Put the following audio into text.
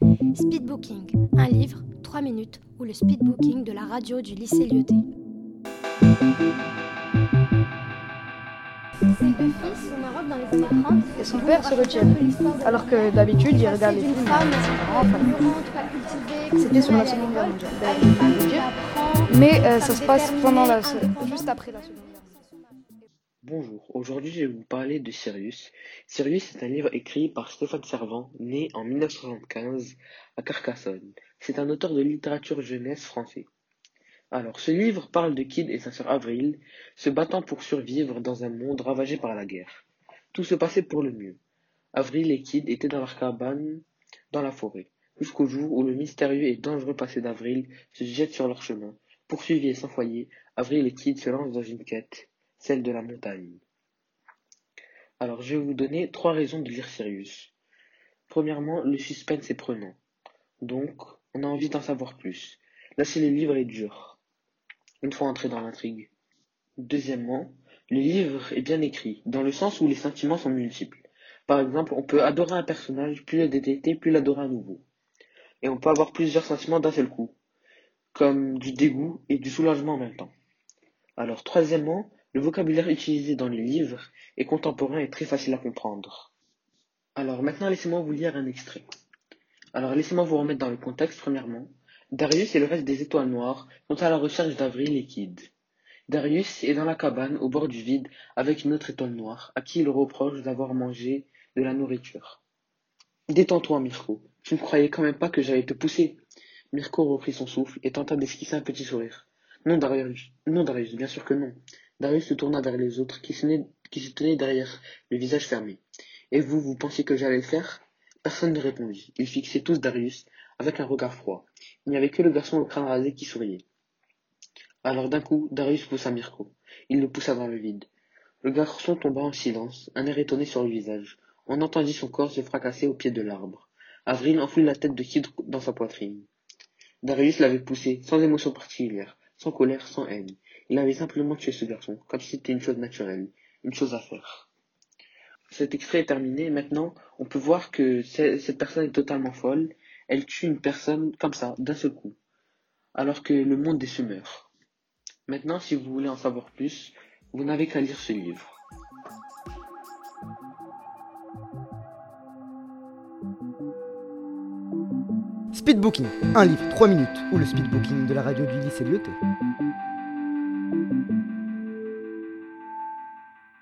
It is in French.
Speedbooking, un livre, 3 minutes, ou le speedbooking de la radio du lycée Lyoté. Et son père se retient. Alors que d'habitude, il regarde les films. C'était sur la Seconde Guerre mondiale. Mais euh, ça se passe pendant la, juste après la Seconde Guerre mondiale. Bonjour, aujourd'hui je vais vous parler de Sirius. Sirius est un livre écrit par Stéphane Servant, né en 1975 à Carcassonne. C'est un auteur de littérature jeunesse français. Alors, ce livre parle de Kid et sa sœur Avril se battant pour survivre dans un monde ravagé par la guerre. Tout se passait pour le mieux. Avril et Kid étaient dans leur cabane dans la forêt, jusqu'au jour où le mystérieux et dangereux passé d'Avril se jette sur leur chemin. Poursuivis et sans foyer, Avril et Kid se lancent dans une quête, celle de la montagne. Alors, je vais vous donner trois raisons de lire Sirius. Premièrement, le suspense est prenant. Donc, on a envie d'en savoir plus. Là, c'est le livre est dur une fois entré dans l'intrigue. Deuxièmement, le livre est bien écrit, dans le sens où les sentiments sont multiples. Par exemple, on peut adorer un personnage, puis le détester, puis l'adorer à nouveau. Et on peut avoir plusieurs sentiments d'un seul coup, comme du dégoût et du soulagement en même temps. Alors, troisièmement, le vocabulaire utilisé dans les livres est contemporain et très facile à comprendre. Alors, maintenant, laissez-moi vous lire un extrait. Alors, laissez-moi vous remettre dans le contexte, premièrement. Darius et le reste des Étoiles Noires sont à la recherche d'Avril et Kid. Darius est dans la cabane au bord du vide avec une autre étoile noire, à qui il reproche d'avoir mangé de la nourriture. Détends-toi, Mirko. Tu ne croyais quand même pas que j'allais te pousser. Mirko reprit son souffle et tenta d'esquisser un petit sourire. Non, Darius. Non, Darius, bien sûr que non. Darius se tourna vers les autres qui se, tenaient derrière, le visage fermé. Et vous, vous pensiez que j'allais le faire? Personne ne répondit. Ils fixaient tous Darius avec un regard froid. Il n'y avait que le garçon au crâne rasé qui souriait. Alors d'un coup, Darius poussa Mirko. Il le poussa dans le vide. Le garçon tomba en silence, un air étonné sur le visage. On entendit son corps se fracasser au pied de l'arbre. Avril enfouit la tête de Kid dans sa poitrine. Darius l'avait poussé, sans émotion particulière, sans colère, sans haine. Il avait simplement tué ce garçon, comme si c'était une chose naturelle, une chose à faire. Cet extrait est terminé, maintenant on peut voir que cette personne est totalement folle, elle tue une personne comme ça, d'un seul coup, alors que le monde est semeur. Maintenant, si vous voulez en savoir plus, vous n'avez qu'à lire ce livre. Speedbooking, un livre, 3 minutes, ou le speedbooking de la radio du lycée Lyoté. Thank you.